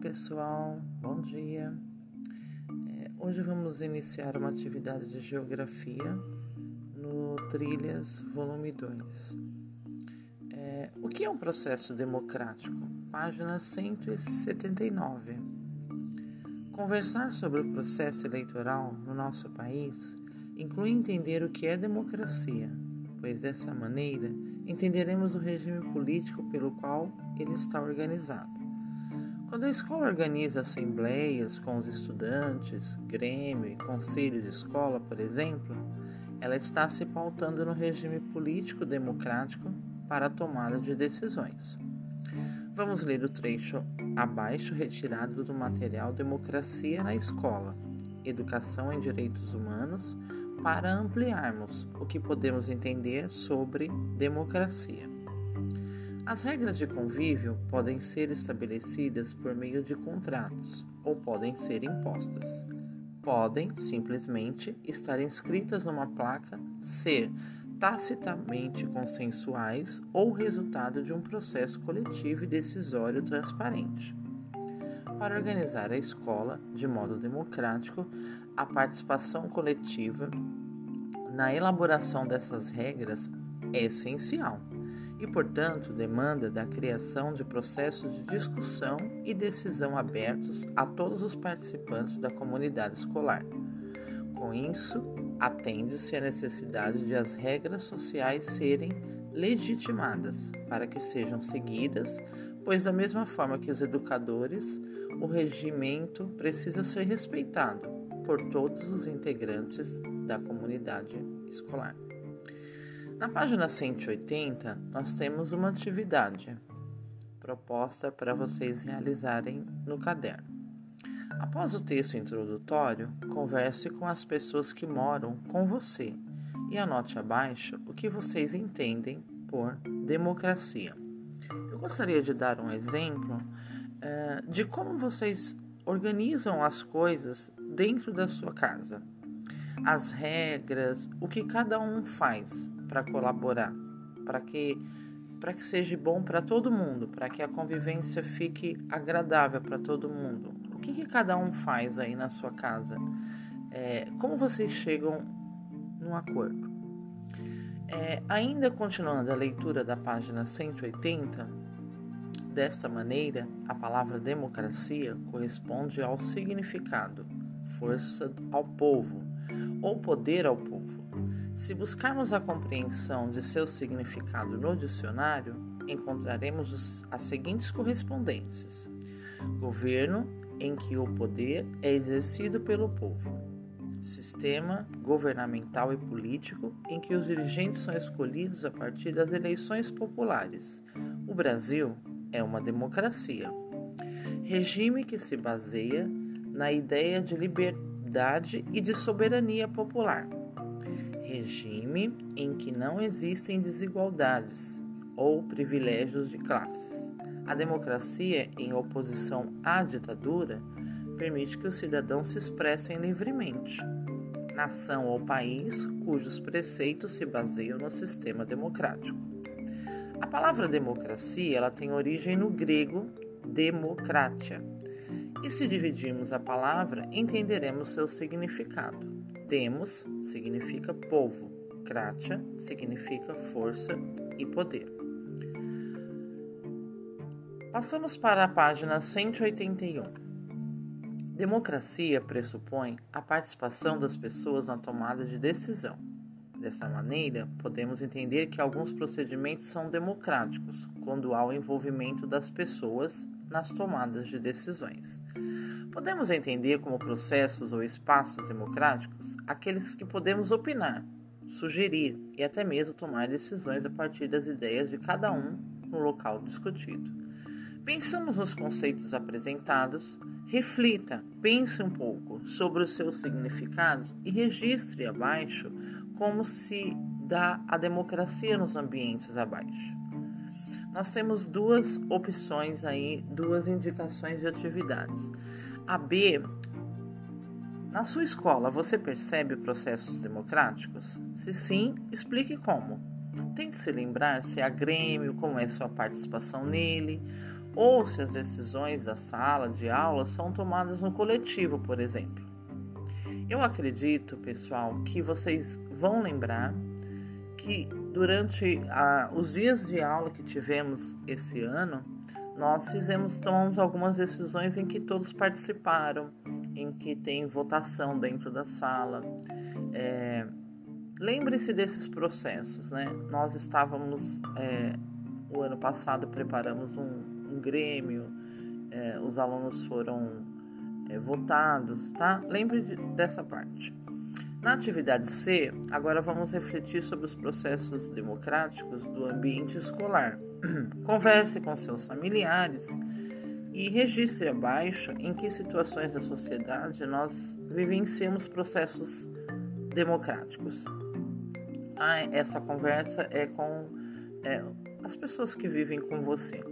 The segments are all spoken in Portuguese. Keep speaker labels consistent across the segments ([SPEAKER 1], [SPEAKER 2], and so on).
[SPEAKER 1] pessoal, bom dia. É, hoje vamos iniciar uma atividade de geografia no Trilhas, volume 2. É, o que é um processo democrático? Página 179. Conversar sobre o processo eleitoral no nosso país inclui entender o que é democracia, pois dessa maneira entenderemos o regime político pelo qual ele está organizado. Quando a escola organiza assembleias com os estudantes, grêmio e conselho de escola, por exemplo, ela está se pautando no regime político democrático para a tomada de decisões. Vamos ler o trecho abaixo retirado do material Democracia na Escola, Educação em Direitos Humanos, para ampliarmos o que podemos entender sobre democracia. As regras de convívio podem ser estabelecidas por meio de contratos ou podem ser impostas. Podem simplesmente estar inscritas numa placa, ser tacitamente consensuais ou resultado de um processo coletivo e decisório transparente. Para organizar a escola de modo democrático, a participação coletiva na elaboração dessas regras é essencial e, portanto, demanda da criação de processos de discussão e decisão abertos a todos os participantes da comunidade escolar. Com isso, atende-se à necessidade de as regras sociais serem legitimadas para que sejam seguidas, pois, da mesma forma que os educadores, o regimento precisa ser respeitado por todos os integrantes da comunidade escolar. Na página 180, nós temos uma atividade proposta para vocês realizarem no caderno. Após o texto introdutório, converse com as pessoas que moram com você e anote abaixo o que vocês entendem por democracia. Eu gostaria de dar um exemplo uh, de como vocês organizam as coisas dentro da sua casa. As regras, o que cada um faz para colaborar, para que para que seja bom para todo mundo, para que a convivência fique agradável para todo mundo. O que, que, cada um faz aí na sua casa? É, como vocês chegam num acordo? É, ainda continuando a leitura da página 180, desta maneira, a palavra democracia corresponde ao significado, força ao povo ou poder ao povo se buscarmos a compreensão de seu significado no dicionário, encontraremos as seguintes correspondências: governo em que o poder é exercido pelo povo, sistema governamental e político em que os dirigentes são escolhidos a partir das eleições populares. O Brasil é uma democracia. Regime que se baseia na ideia de liberdade e de soberania popular regime em que não existem desigualdades ou privilégios de classes. A democracia, em oposição à ditadura, permite que os cidadãos se expressem livremente. Nação ou país cujos preceitos se baseiam no sistema democrático. A palavra democracia ela tem origem no grego democratia. E se dividirmos a palavra, entenderemos seu significado. Demos significa povo, kratia significa força e poder. Passamos para a página 181. Democracia pressupõe a participação das pessoas na tomada de decisão. Dessa maneira, podemos entender que alguns procedimentos são democráticos quando há o envolvimento das pessoas nas tomadas de decisões. Podemos entender como processos ou espaços democráticos aqueles que podemos opinar, sugerir e até mesmo tomar decisões a partir das ideias de cada um no local discutido. Pensamos nos conceitos apresentados, reflita, pense um pouco sobre os seus significados e registre abaixo como se dá a democracia nos ambientes abaixo. Nós temos duas opções aí, duas indicações de atividades. A B, na sua escola você percebe processos democráticos? Se sim, explique como. Tente se lembrar se há Grêmio, como é sua participação nele, ou se as decisões da sala de aula são tomadas no coletivo, por exemplo. Eu acredito, pessoal, que vocês vão lembrar que durante a, os dias de aula que tivemos esse ano, nós fizemos, tomamos algumas decisões em que todos participaram, em que tem votação dentro da sala. É, Lembre-se desses processos, né? Nós estávamos, é, o ano passado, preparamos um, um grêmio, é, os alunos foram é, votados, tá? Lembre dessa parte. Na atividade C, agora vamos refletir sobre os processos democráticos do ambiente escolar. Converse com seus familiares e registre abaixo em que situações da sociedade nós vivenciamos processos democráticos. Ah, essa conversa é com é, as pessoas que vivem com você.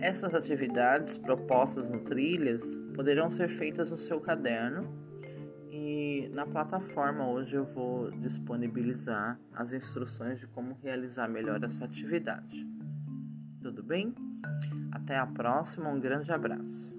[SPEAKER 1] Essas atividades propostas no Trilhas poderão ser feitas no seu caderno na plataforma hoje eu vou disponibilizar as instruções de como realizar melhor essa atividade. Tudo bem? Até a próxima, um grande abraço.